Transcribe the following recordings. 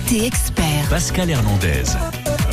Côté expert. Pascal Hernandez.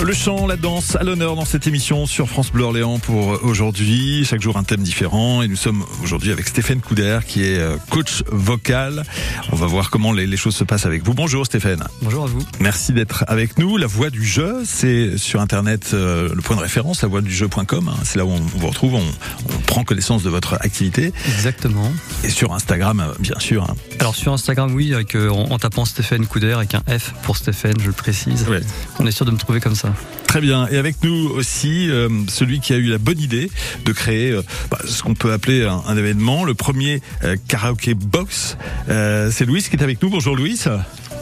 Le chant, la danse à l'honneur dans cette émission sur France Bleu Orléans pour aujourd'hui. Chaque jour un thème différent et nous sommes aujourd'hui avec Stéphane Couder qui est euh, coach vocal. On va voir comment les, choses se passent avec vous. Bonjour Stéphane. Bonjour à vous. Merci d'être avec nous. La voix du jeu, c'est sur internet euh, le point de référence, la voix du jeu.com. Hein. C'est là où on, vous retrouve, on, on, prend connaissance de votre activité. Exactement. Et sur Instagram, euh, bien sûr. Hein. Alors sur Instagram, oui, avec, euh, en, en, tapant Stéphane Couder avec un F pour Stéphane, je le précise. Ouais. On est sûr de me trouver comme ça. Très bien. Et avec nous aussi, euh, celui qui a eu la bonne idée de créer euh, bah, ce qu'on peut appeler un, un, événement, le premier euh, karaoké box. c'est Louis qui est avec nous. Bonjour Louis.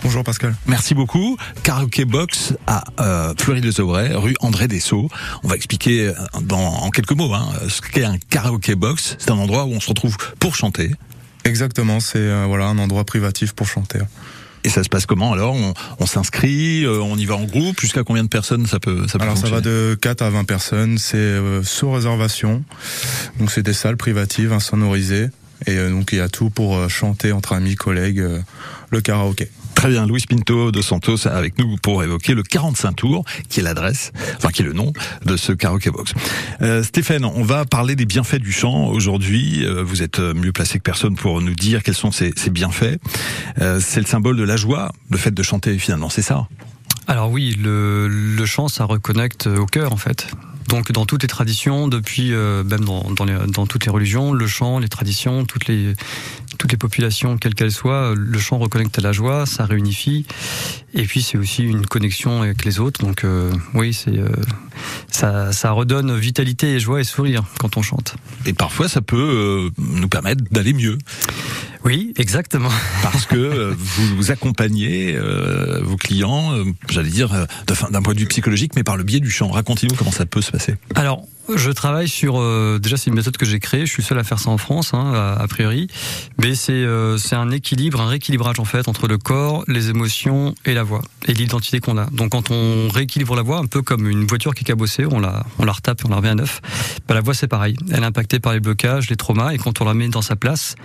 Bonjour Pascal. Merci beaucoup. Karaoké Box à euh, Fleury-les-Aubrais, rue André Dessau. On va expliquer dans, en quelques mots hein, ce qu'est un karaoké box. C'est un endroit où on se retrouve pour chanter. Exactement, c'est euh, voilà un endroit privatif pour chanter. Et ça se passe comment alors? On, on s'inscrit, euh, on y va en groupe? Jusqu'à combien de personnes ça peut ça peut Alors ça va de 4 à 20 personnes. C'est euh, sous réservation. Donc c'est des salles privatives, insonorisées. Et euh, donc il y a tout pour euh, chanter entre amis, collègues, le karaoké. Très bien, Louis Pinto de Santos avec nous pour évoquer le 45 tours, qui est l'adresse, enfin qui est le nom de ce karaoké box. Euh, Stéphane, on va parler des bienfaits du chant aujourd'hui. Euh, vous êtes mieux placé que personne pour nous dire quels sont ces, bienfaits. Euh, c'est le symbole de la joie, le fait de chanter finalement, c'est ça? Alors oui, le, chant, ça reconnecte au cœur en fait. Donc dans toutes les traditions, depuis même dans, toutes les religions, le chant, les traditions, toutes les toutes les populations, quelles qu'elles soient, le chant reconnecte à la joie, ça réunifie, et puis c'est aussi une connexion avec les autres. Donc euh, oui, c'est euh, ça, ça redonne vitalité et joie et sourire quand on chante. Et parfois, ça peut nous permettre d'aller mieux. Oui, exactement. Parce que vous, vous accompagnez euh, vos clients, euh, j'allais dire, d'un point de vue psychologique, mais par le biais du chant. Racontez-nous comment ça peut se passer. Alors, je travaille sur euh, déjà c'est une méthode que j'ai créée. Je suis seul à faire ça en France, hein, a, a, priori, mais c'est euh, c'est un équilibre, un rééquilibrage en fait entre le corps, les émotions et la voix et l'identité qu'on a. Donc quand on rééquilibre la voix, un peu comme une voiture qui est cabossée, on la on la retape et on la remet à neuf. Bah, la voix c'est pareil. Elle est impactée par les blocages, les traumas, et quand on la met dans sa place,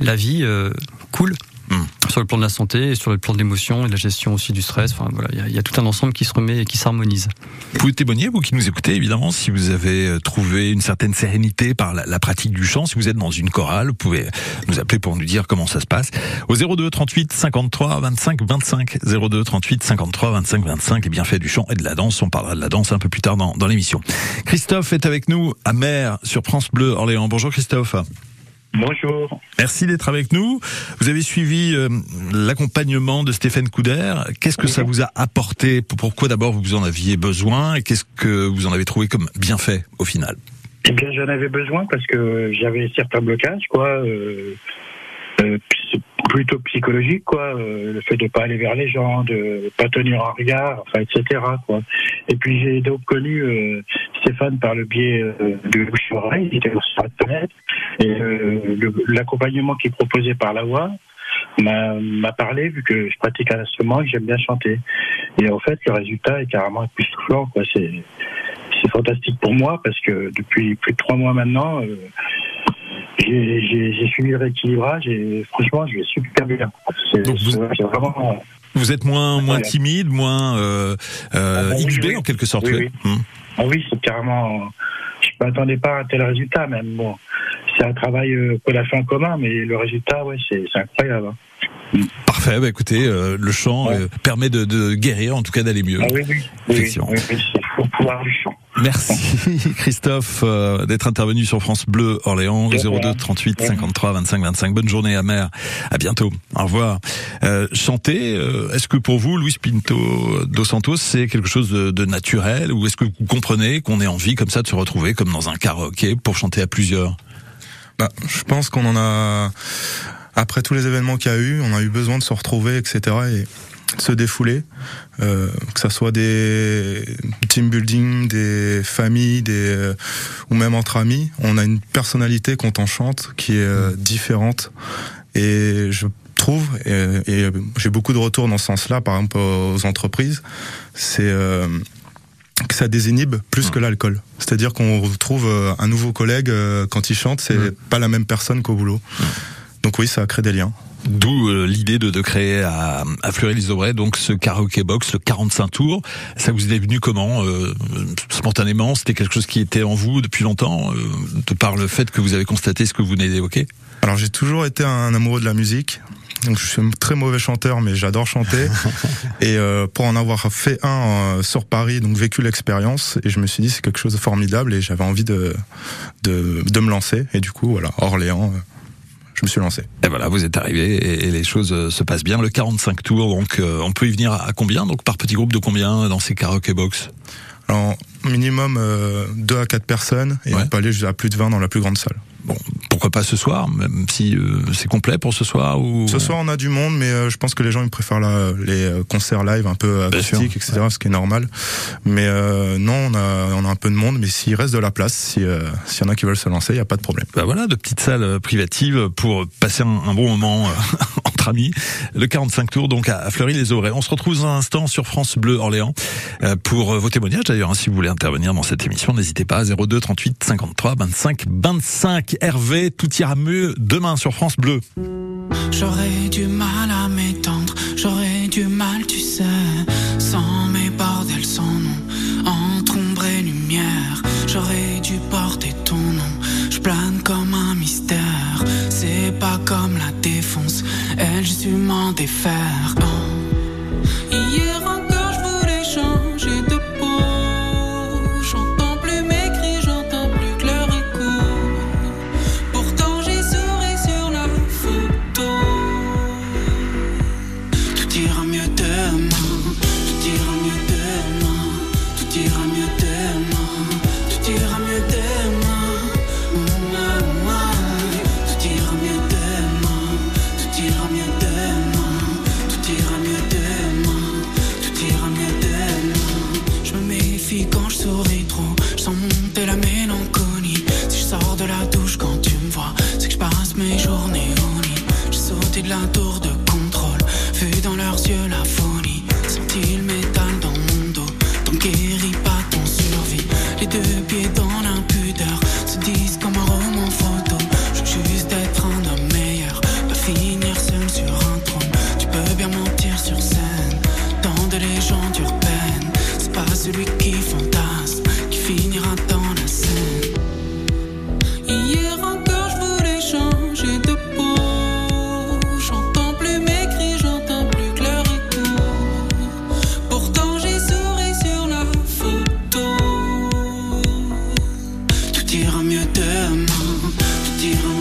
la vie euh, coule. Mmh. Sur le plan de la santé et sur le plan de l'émotion et de la gestion aussi du stress. Enfin voilà, il y, y, a tout un ensemble qui se remet et qui s'harmonise. Vous pouvez témoigner, vous qui nous écoutez évidemment, si vous avez trouvé une certaine sérénité par la, la, pratique du chant. Si vous êtes dans une chorale, vous pouvez nous appeler pour nous dire comment ça se passe. Au 02 38 53 25 25 02 38 53 25 25 les bienfaits du chant et de la danse. On parlera de la danse un peu plus tard dans, dans l'émission. Christophe est avec nous à Mer sur France Bleu Orléans. Bonjour Christophe. Bonjour. Merci d'être avec nous. Vous avez suivi euh, l'accompagnement de Stéphane Couder. Qu'est-ce que oui. ça vous a apporté? Pourquoi d'abord vous en aviez besoin? Et qu'est-ce que vous en avez trouvé comme bienfait au final? Eh bien, j'en avais besoin parce que j'avais certains blocages, quoi. Euh, euh, plutôt psychologique, quoi. Euh, le fait de pas aller vers les gens, de pas tenir un regard, enfin, etc. Quoi. Et puis j'ai donc connu euh, Stéphane par le biais euh, de bouche oreille, il était sur Internet, et euh, l'accompagnement qu'il proposait par la voix m'a parlé vu que je pratique un instrument et que j'aime bien chanter. Et en fait, le résultat est carrément époustouflant, quoi. C'est fantastique pour moi parce que depuis plus de trois mois maintenant. Euh, j'ai suivi le rééquilibrage et franchement, je vais super bien. Donc vous, vraiment, vous êtes moins, moins timide, moins euh, euh, ah, XB oui, en quelque sorte. Oui, oui. Hum. Ah, oui c'est carrément. Je ne m'attendais pas à un tel résultat, même. Bon, c'est un travail euh, qu'on a fait en commun, mais le résultat, ouais, c'est incroyable. Hein. Parfait, bah écoutez, euh, le chant ouais. permet de, de, guérir, en tout cas d'aller mieux. Ah, oui, oui, Effectivement. oui, oui, c'est pour pouvoir du chant. Merci Christophe euh, d'être intervenu sur France Bleu Orléans 02 38 53 25 25. Bonne journée à mer. À bientôt. Au revoir. Euh, chanter, euh, est-ce que pour vous, Luis Pinto dos Santos, c'est quelque chose de, de naturel? Ou est-ce que vous comprenez qu'on ait envie comme ça de se retrouver comme dans un karaoké pour chanter à plusieurs? Bah, Je pense qu'on en a après tous les événements qu'il y a eu, on a eu besoin de se retrouver, etc. Et se défouler, euh, que ça soit des team building, des familles, des euh, ou même entre amis, on a une personnalité quand on chante qui est euh, différente et je trouve et, et j'ai beaucoup de retours dans ce sens-là par exemple aux entreprises, c'est que ça désinhibe plus mmh. que l'alcool. C'est-à-dire qu'on retrouve un nouveau collègue quand il chante, c'est mmh. pas la même personne qu'au boulot. Mmh. Donc oui, ça a créé des liens. D'où euh, l'idée de, de, créer à, à Fleury-les-Aubrais donc ce karaoké box, le 45 tours. Ça vous est venu comment euh, Spontanément? C'était quelque chose qui était en vous depuis longtemps, euh, de par le fait que vous avez constaté ce que vous venez d'évoquer? Alors j'ai toujours été un amoureux de la musique. Donc je suis un très mauvais chanteur, mais j'adore chanter. et euh, pour en avoir fait un euh, sur Paris, donc vécu l'expérience, et je me suis dit c'est quelque chose de formidable, et j'avais envie de, de, de me lancer. Et du coup, voilà, Orléans. Euh, je me suis lancé. Et voilà, vous êtes arrivé et, les choses euh, se passent bien. Le 45 tours, donc euh, on peut y venir à combien Donc par petit groupe de combien dans ces karaoke box Alors minimum euh, 2 à 4 personnes et ouais. on peut aller jusqu'à plus de 20 dans la plus grande salle. Bon, pourquoi pas ce soir, même si euh, c'est complet pour ce soir ou Ce soir on a du monde, mais euh, je pense que les gens ils préfèrent la, les euh, concerts live un peu acoustiques, etc. Ouais. Ce qui est normal. Mais euh, non, on a on a un peu de monde, mais s'il reste de la place, si s'il y en a qui veulent se lancer, il y a pas de problème. Bah voilà, de petites salles privatives pour passer un, un bon moment entre amis. Le 45 tours donc à Fleury-les-Aubrais. On se retrouve un instant sur France Bleu Orléans pour vos témoignages d'ailleurs. Hein, si vous voulez intervenir dans cette émission, n'hésitez pas 02 38 53 25 25. Hervé, tout ira mieux demain sur France Bleu. J'aurais du mal à m'étendre, j'aurais elle, j'ai su m'en défaire. Mes ira mieux demain, tout ira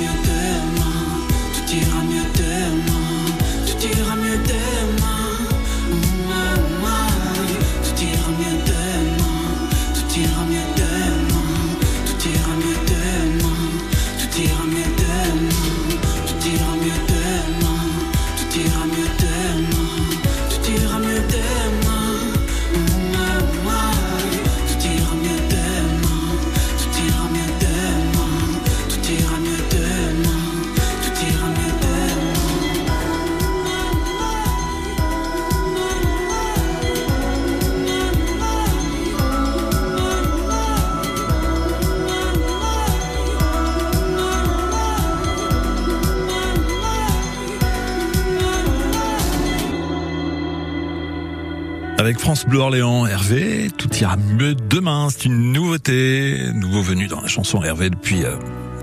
Avec France Bleu Orléans, Hervé, tout ira mieux demain. C'est une nouveauté, nouveau venu dans la chanson Hervé depuis euh,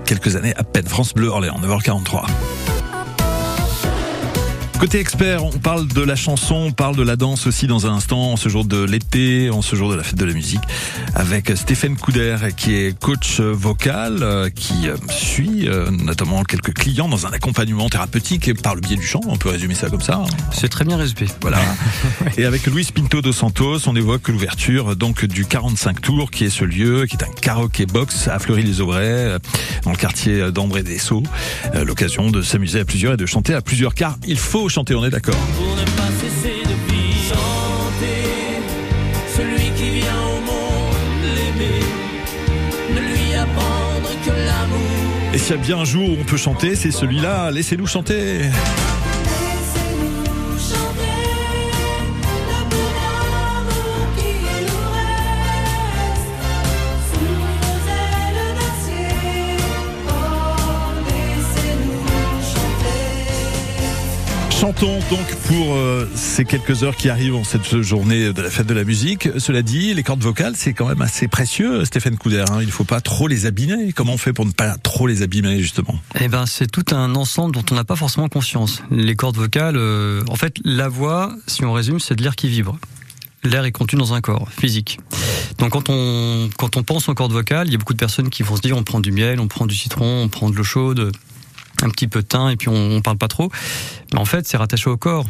quelques années à peine. France Bleu Orléans, 9h43. Côté expert, on parle de la chanson, on parle de la danse aussi dans un instant, en ce jour de l'été, en ce jour de la fête de la musique, avec Stéphane Couder, qui est coach vocal, euh, qui euh, suit euh, notamment quelques clients dans un accompagnement thérapeutique par le biais du chant, on peut résumer ça comme ça. C'est très bien résumé. Voilà. Et avec Luis Pinto dos Santos, on évoque l'ouverture donc du 45 Tours, qui est ce lieu, qui est un karaoké box à Fleury-les-Aubrais, dans le quartier d'Ambré des Sceaux. Euh, L'occasion de s'amuser à plusieurs et de chanter à plusieurs, car il faut chanter, on est d'accord. Pour ne pas cesser de vivre, chanter. Celui qui vient au monde l'aimer, ne lui apprendre que l'amour. Et s'il y a bien un jour où on peut chanter, c'est celui-là. Laissez-nous chanter. Donc pour euh, ces quelques heures qui arrivent en cette journée de la fête de la musique. Cela dit, les cordes vocales, c'est quand même assez précieux, Stéphane Couder. Hein. Il ne faut pas trop les abîmer. Comment on fait pour ne pas trop les abîmer, justement? Eh ben, c'est tout un ensemble dont on n'a pas forcément conscience. Les cordes vocales, euh, en fait, la voix, si on résume, c'est de l'air qui vibre. L'air est contenu dans un corps physique. Donc quand on quand on pense aux cordes vocales, il y a beaucoup de personnes qui vont se dire on prend du miel, on prend du citron, on prend de l'eau chaude, un petit peu de thym et puis on, on parle pas trop. Mais en fait, c'est rattaché au corps.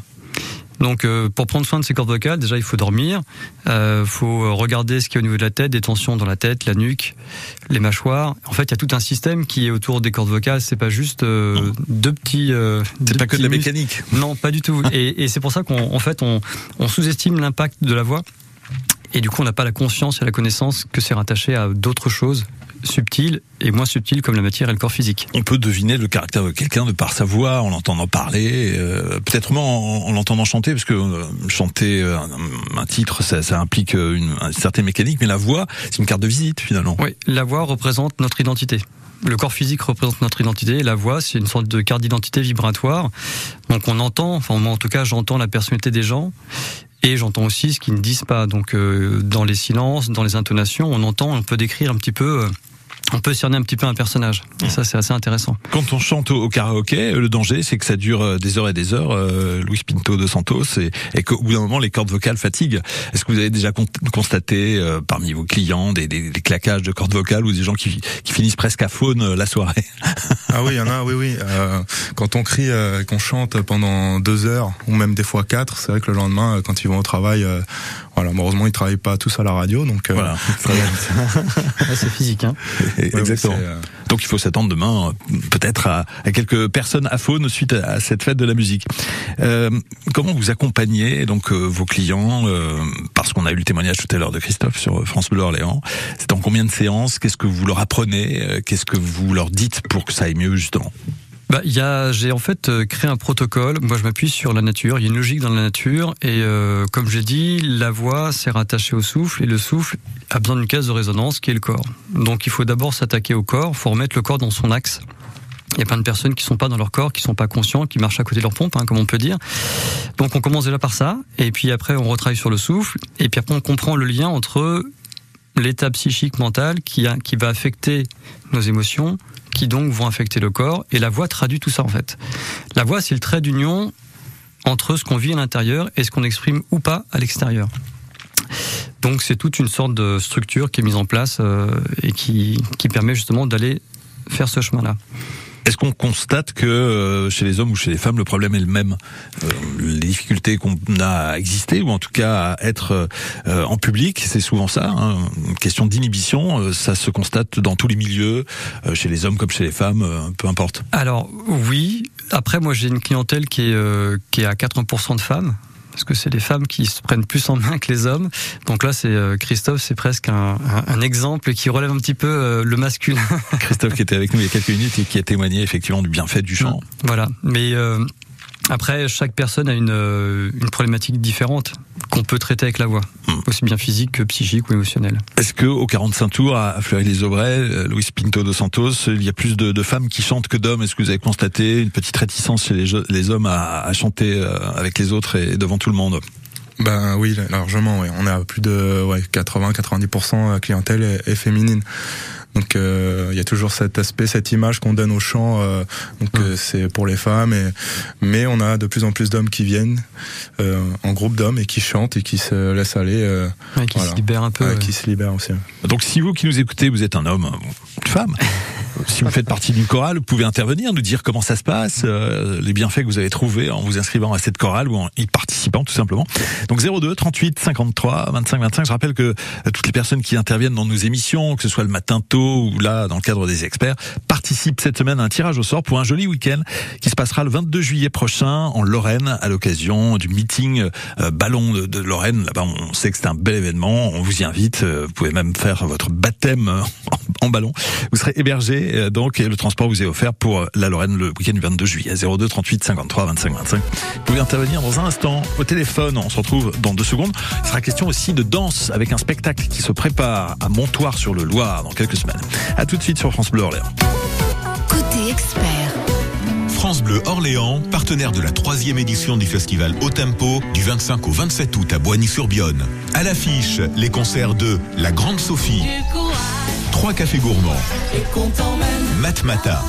Donc, euh, pour prendre soin de ses cordes vocales, déjà il faut dormir, euh, faut regarder ce qu'il y a au niveau de la tête, des tensions dans la tête, la nuque, les mâchoires. En fait, il y a tout un système qui est autour des cordes vocales. C'est pas juste euh, deux petits. C'est pas que de la mécanique. Non, pas du tout. Et, et c'est pour ça qu'en en fait, on, on sous-estime l'impact de la voix. Et du coup, on n'a pas la conscience et la connaissance que c'est rattaché à d'autres choses subtiles et moins subtiles comme la matière et le corps physique. On peut deviner le caractère de quelqu'un de par sa voix, en l'entendant parler, euh, peut-être moins en, en l'entendant chanter, parce que euh, chanter euh, un, titre, ça, ça implique une, une certaine mécanique, mais la voix, c'est une carte de visite finalement. Oui, la voix représente notre identité. Le corps physique représente notre identité et la voix, c'est une sorte de carte d'identité vibratoire. Donc on entend, enfin moi en tout cas j'entends la personnalité des gens et j'entends aussi ce qu'ils ne disent pas. Donc euh, dans les silences, dans les intonations, on entend, on peut décrire un petit peu, on peut cerner un petit peu un personnage. Et ça c'est assez intéressant. Quand on chante au, au karaoké, le danger, c'est que ça dure euh, des heures et des heures, euh, Luis Pinto de Santos, et, et qu'au bout d'un moment, les cordes vocales fatiguent. Est-ce que vous avez déjà con- constaté euh, parmi vos clients des, des, des claquages de cordes vocales ou des gens qui, qui finissent presque à faune euh, la soirée? Ah oui, il y en a, oui, oui. Euh, quand on crie, euh, qu'on chante pendant deux heures, ou même des fois quatre, c'est vrai que le lendemain, euh, quand ils vont au travail, euh, voilà, malheureusement, ils travaillent pas tous à la radio, donc euh, Voilà. Là, c'est physique. Hein. ouais, Exactement. euh, Donc il faut s'attendre demain euh, peut-être à, à quelques personnes à faune suite à, à cette fête de la musique. Euh, comment vous accompagnez donc euh, vos clients euh, Parce qu'on a eu le témoignage tout à l'heure de Christophe sur France Bleu Orléans. C'est en combien de séances? Qu'est-ce que vous leur apprenez? Euh, Qu'est-ce que vous leur dites pour que ça aille mieux justement? Bah, j'ai en fait euh, créé un protocole. Moi, je m'appuie sur la nature. Il y a une logique dans la nature, et euh, comme j'ai dit, la voix c'est rattaché au souffle, et le souffle a besoin d'une caisse de résonance qui est le corps. Donc, il faut d'abord s'attaquer au corps. Il faut remettre le corps dans son axe. Il y a plein de personnes qui sont pas dans leur corps, qui sont pas conscients, qui marchent à côté de leur pompe, hein, comme on peut dire. Donc, on commence déjà par ça, et puis après, on retravaille sur le souffle, et puis après, on comprend le lien entre l'état psychique mental qui, qui va affecter nos émotions, qui donc vont affecter le corps, et la voix traduit tout ça en fait. La voix, c'est le trait d'union entre ce qu'on vit à l'intérieur et ce qu'on exprime ou pas à l'extérieur. Donc c'est toute une sorte de structure qui est mise en place euh, et qui, qui permet justement d'aller faire ce chemin-là. Est-ce qu'on constate que euh, chez les hommes ou chez les femmes, le problème est le même Euh, Les difficultés qu'on a à exister, ou en tout cas à être euh, en public, c'est souvent ça. hein. Une question d'inhibition, ça se constate dans tous les milieux, chez les hommes comme chez les femmes, peu importe. Alors oui, après moi j'ai une clientèle qui est, qui est à 80% de femmes. Parce que c'est les femmes qui se prennent plus en main que les hommes. Donc là, c'est euh, Christophe, c'est presque un, un- un exemple qui relève un petit peu euh, le masculin. Christophe qui était avec nous il y a quelques minutes et qui a témoigné effectivement du bienfait du chant. Voilà. Mais euh, après, chaque personne a une, euh, une problématique différente qu'on peut traiter avec la voix, Hmm. aussi bien physique que psychique ou émotionnelle. Est-ce que au 45 tours à Fleury-les-Aubrais, euh, Luis Pinto de Santos, il y a plus de, de femmes qui chantent que d'hommes? Est-ce que vous avez constaté une petite réticence chez les, hommes à, à chanter euh, avec les autres et devant tout le monde? Ben oui, largement. Ouais. On est à plus de ouais, 80-90% clientèle est, est féminine. Donc euh, il y a toujours cet aspect, cette image qu'on donne au chant. euh, donc euh, c'est pour les femmes, et, mais on a de plus en plus d'hommes qui viennent euh, en groupe d'hommes et qui chantent et qui se laissent aller, euh, Ouais, qui Voilà. se libère un peu. ouais, ouais. qui se libèrent aussi. Donc si vous qui nous écoutez, vous êtes un homme, une femme, si vous faites partie d'une chorale, vous pouvez intervenir, nous dire comment ça se passe, euh, les bienfaits que vous avez trouvés en vous inscrivant à cette chorale ou en y participant tout simplement. Donc 02 38 53 25 25. Je rappelle que toutes les personnes qui interviennent dans nos émissions, que ce soit le matin tôt ou là dans le cadre des experts, participent cette semaine à un tirage au sort pour un joli week-end qui se passera le 22 juillet prochain en Lorraine à l'occasion du meeting euh, ballon de, Lorraine. Là-bas, on sait que c'est un bel événement. On vous y invite. Euh, Vous pouvez même faire votre baptême euh, en, ballon. Vous serez hébergé donc et le transport vous est offert pour la Lorraine le week-end du 22 juillet. 02 38 53 25 25. Vous pouvez intervenir dans un instant au téléphone. On se retrouve dans deux secondes. Il sera question aussi de danse avec un spectacle qui se prépare à Montoire sur le Loir dans quelques semaines. À tout de suite sur France Bleu Orléans. Côté expert, France Bleu Orléans, partenaire de la troisième édition du festival Au Tempo, du 25 au 27 août à Boigny-sur-Bione. À l'affiche, les concerts de La Grande Sophie, Trois Cafés Gourmands, Matmata,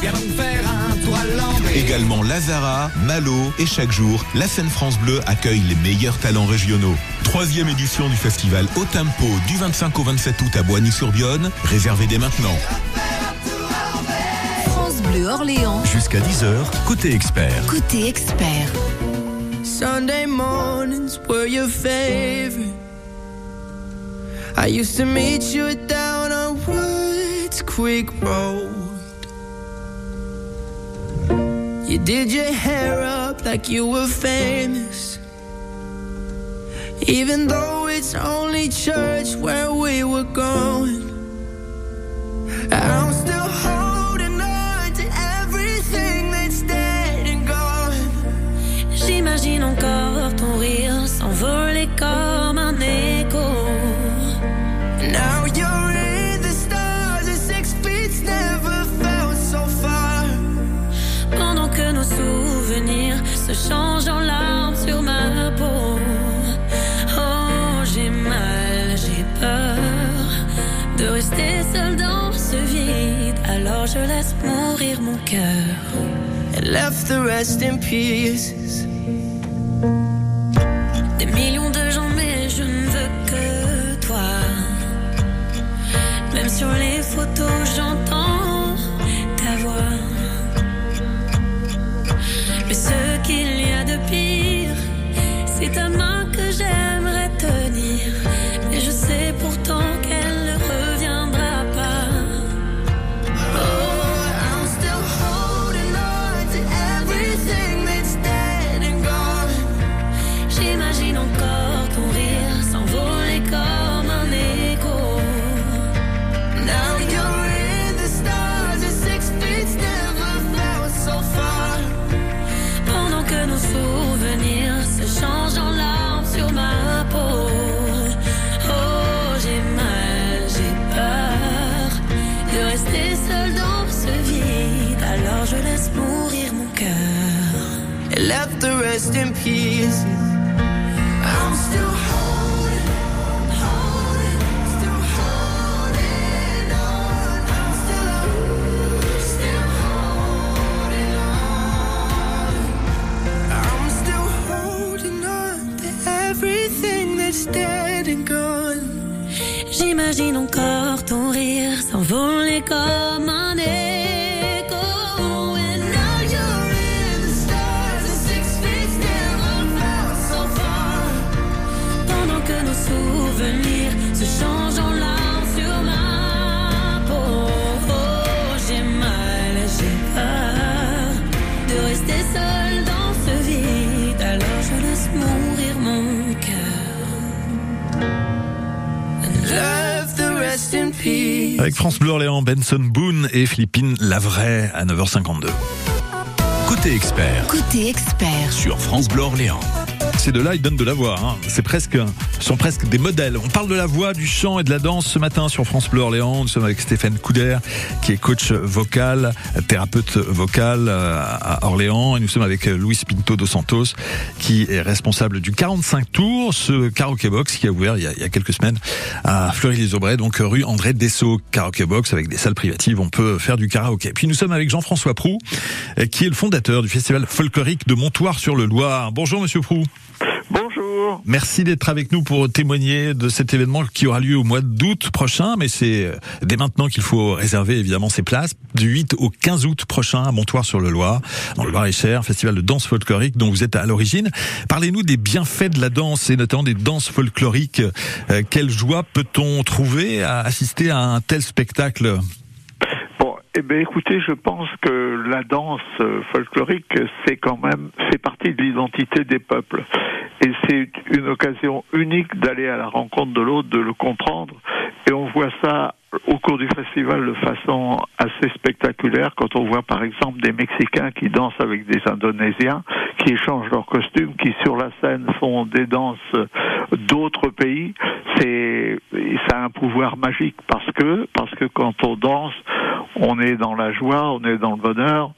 également Lazara, Malo et chaque jour, la scène France Bleu accueille les meilleurs talents régionaux. Troisième édition du festival Au Tempo du 25 au 27 août à Boigny-sur-Bione, réservez dès maintenant. France Bleu Orléans, Jusqu'à 10h, côté expert. côté expert. Sunday mornings were your favorite. I used to meet you down on Woods Creek Road. You did your hair up like you were famous. Even though it's only church where we were going. Left the rest in pieces. Des millions de gens, mais je ne veux que toi. Même sur les J'imagine encore ton rire s'envoler comme Avec France Bleu Orléans, Benson Boone et Philippine Lavray à 9h52. Côté expert Côté expert. sur France Bleu Orléans. Ces deux-là, ils donnent de la voix. Hein. C'est presque, sont presque des modèles. On parle de la voix, du chant et de la danse ce matin sur France Bleu Orléans. Nous sommes avec Stéphane Couder, qui est coach vocal, thérapeute vocal euh, à Orléans. Et nous sommes avec Luis Pinto dos Santos, qui est responsable du 45 Tours, ce karaoké box qui a ouvert il y a, quelques semaines à Fleury-les-Aubrais, donc rue André Dessau. Karaoké box avec des salles privatives. On peut faire du karaoké. Puis nous sommes avec Jean-François Prou, euh, qui est le fondateur du festival folklorique de Montoire-sur-le-Loir. Bonjour, monsieur Prou. Bonjour. Merci d'être avec nous pour témoigner de cet événement qui aura lieu au mois d'août prochain, mais c'est euh, dès maintenant qu'il faut réserver évidemment ses places. Du 8 au 15 août prochain à Montoire-sur-le-Loir, dans le Loir-et-Cher, festival de danse folklorique dont vous êtes à l'origine. Parlez-nous des bienfaits de la danse et notamment des danses folkloriques. Euh, quelle joie peut-on trouver à assister à un tel spectacle? Bon, eh bien, écoutez, je pense que la danse euh, folklorique, c'est quand même, fait partie de l'identité des peuples. Et c'est une occasion unique d'aller à la rencontre de l'autre, de le comprendre. Et on voit ça au cours du festival de façon assez spectaculaire quand on voit par exemple des Mexicains qui dansent avec des Indonésiens, qui échangent leurs costumes, qui sur la scène font des danses d'autres pays. C'est ça a un pouvoir magique parce que parce que quand on danse, on est dans la joie, on est dans le bonheur.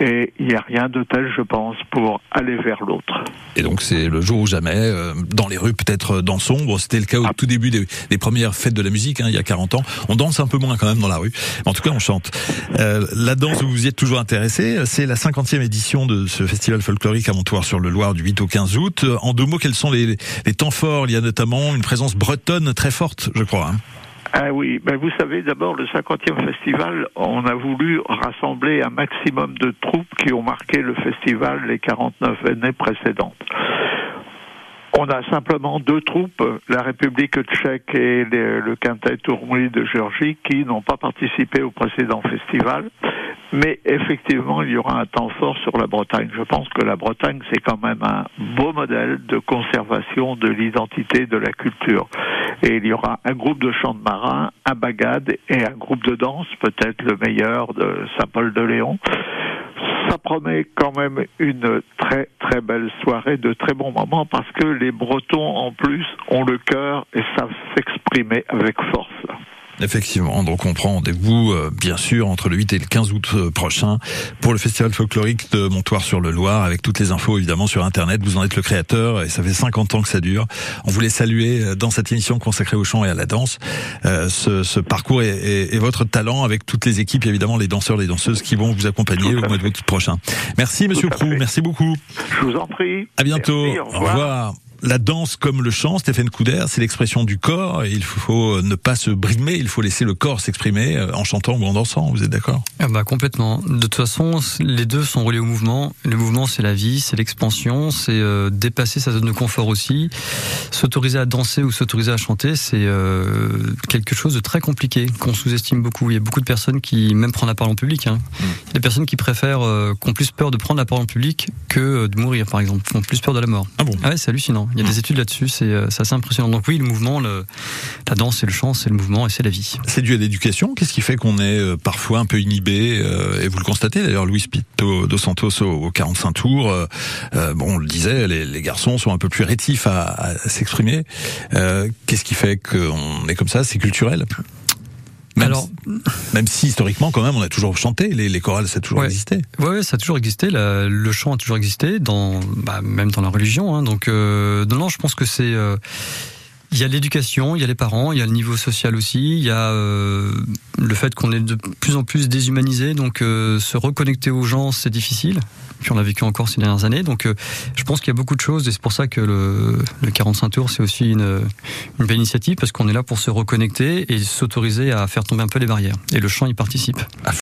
Et il n'y a rien de tel, je pense, pour aller vers l'autre. Et donc c'est le jour ou jamais, euh, dans les rues peut-être euh, dansons. Bon, c'était le cas au tout début des, des premières fêtes de la musique, hein, il y a 40 ans. On danse un peu moins quand même dans la rue. En tout cas, on chante. Euh, la danse, vous y êtes toujours intéressé. C'est la 50e édition de ce festival folklorique à Montoire-sur-le-Loir du 8 au 15 août. En deux mots, quels sont les, les temps forts? Il y a notamment une présence bretonne très forte, je crois. Hein. Ah oui, ben vous savez, d'abord, le 50e festival, on a voulu rassembler un maximum de troupes qui ont marqué le festival les 49 années précédentes. On a simplement deux troupes, la République tchèque et le, quintet Tourmouli de Géorgie, qui n'ont pas participé au précédent festival. Mais effectivement, il y aura un temps fort sur la Bretagne. Je pense que la Bretagne, c'est quand même un beau modèle de conservation de l'identité de la culture. Et il y aura un groupe de chants de marins, un bagade et un groupe de danse, peut-être le meilleur de Saint-Paul-de-Léon. Ça promet quand même une très très belle soirée, de très bons moments, parce que les Bretons en plus ont le cœur et savent s'exprimer avec force. Effectivement, donc on prend rendez-vous euh, bien sûr entre le 8 et le 15 août euh, prochain pour le festival folklorique de Montoire-sur-le-Loir avec toutes les infos évidemment sur internet, vous en êtes le créateur et ça fait 50 ans que ça dure. On voulait saluer euh, dans cette émission consacrée au chant et à la danse euh, ce, ce, parcours et, et, et, votre talent avec toutes les équipes évidemment les danseurs, les danseuses qui vont vous accompagner au mois de août prochain. Merci monsieur Prou, merci beaucoup. Je vous en prie. À bientôt. Merci, au revoir. Au revoir la danse comme le chant, Stéphane Couder, c'est l'expression du corps. Et il faut ne pas se brimer, il faut laisser le corps s'exprimer euh, en chantant ou en dansant. Vous êtes d'accord? Ah bah Complètement. De toute façon, les deux sont reliés au mouvement. Le mouvement, c'est la vie, c'est l'expansion, c'est euh, dépasser sa zone de confort aussi. S'autoriser à danser ou s'autoriser à chanter, c'est euh, quelque chose de très compliqué qu'on sous-estime beaucoup. Il y a beaucoup de personnes qui même prennent la parole en public. Hein. Mmh. Il y a des personnes qui préfèrent, euh, qui ont plus peur de prendre la parole en public que de mourir, par exemple, qui ont plus peur de la mort. Ah bon? Ah ouais, c'est hallucinant. Il y a des études là-dessus, c'est assez impressionnant. Donc oui, le mouvement, le, la danse et le chant, c'est le mouvement et c'est la vie. C'est dû à l'éducation. Qu'est-ce qui fait qu'on est euh, parfois un peu inhibé euh, Et vous le constatez d'ailleurs, Luis Pito dos Santos au, au 45 tours. Euh, bon, on le disait, les, les, garçons sont un peu plus rétifs à, à s'exprimer. Qu'est-ce qui fait qu'on est comme ça? C'est culturel? Même, Alors, même si historiquement, quand même, on a toujours chanté, les, les chorales, ça a toujours ouais, existé. Ouais, ça a toujours existé. La, le chant a toujours existé, dans, bah, même dans la religion. Hein, donc, euh, non, je pense que c'est. Euh, il y a l'éducation, il y a les parents, il y a le niveau social aussi, il y a euh, le fait qu'on est de plus en plus déshumanisé, donc euh, se reconnecter aux gens, c'est difficile. Puis on l'a vécu encore ces dernières années, donc euh, je pense qu'il y a beaucoup de choses et c'est pour ça que le, le 45 tours c'est aussi une, une belle initiative parce qu'on est là pour se reconnecter et s'autoriser à faire tomber un peu les barrières. Et le chant y participe.